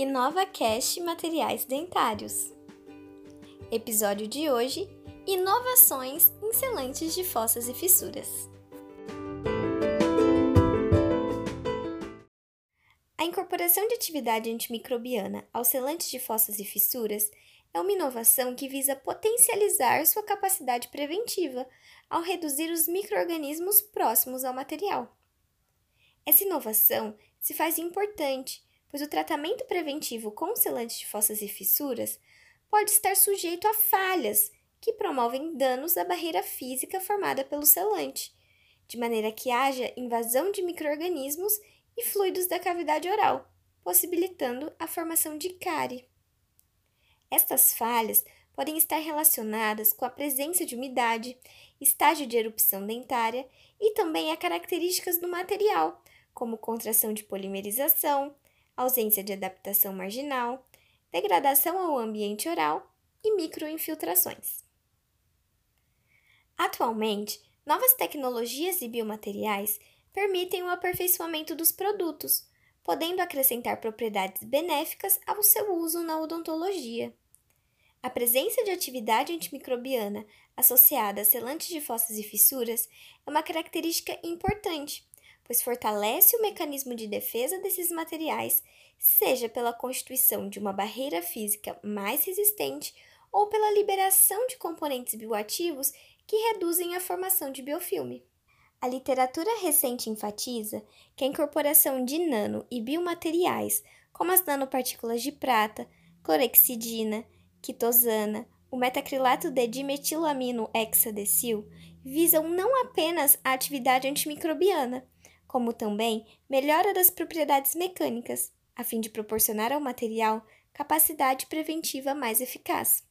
Inova Cash Materiais Dentários. Episódio de hoje: Inovações em selantes de fossas e fissuras. A incorporação de atividade antimicrobiana aos selantes de fossas e fissuras é uma inovação que visa potencializar sua capacidade preventiva ao reduzir os microorganismos próximos ao material. Essa inovação se faz importante, pois o tratamento preventivo com selantes de fossas e fissuras pode estar sujeito a falhas que promovem danos à barreira física formada pelo selante, de maneira que haja invasão de microorganismos e fluidos da cavidade oral, possibilitando a formação de cárie. Estas falhas podem estar relacionadas com a presença de umidade, estágio de erupção dentária e também a características do material, como contração de polimerização, ausência de adaptação marginal, degradação ao ambiente oral e microinfiltrações. Atualmente, novas tecnologias e biomateriais permitem o aperfeiçoamento dos produtos, podendo acrescentar propriedades benéficas ao seu uso na odontologia. A presença de atividade antimicrobiana associada a selantes de fossas e fissuras é uma característica importante, pois fortalece o mecanismo de defesa desses materiais, seja pela constituição de uma barreira física mais resistente ou pela liberação de componentes bioativos que reduzem a formação de biofilme. A literatura recente enfatiza que a incorporação de nano e biomateriais, como as nanopartículas de prata, clorexidina, quitosana, o metacrilato de dimetilamino hexadecil, visam não apenas a atividade antimicrobiana, como também melhora das propriedades mecânicas, a fim de proporcionar ao material capacidade preventiva mais eficaz.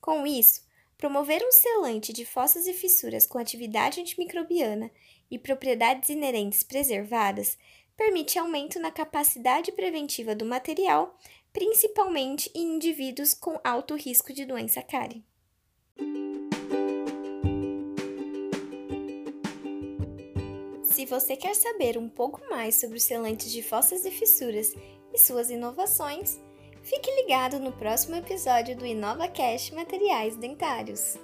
Com isso, promover um selante de fossas e fissuras com atividade antimicrobiana e propriedades inerentes preservadas permite aumento na capacidade preventiva do material, principalmente em indivíduos com alto risco de doença cárie. Se você quer saber um pouco mais sobre os selantes de fossas e fissuras e suas inovações, fique ligado no próximo episódio do InovaCast Materiais Dentários.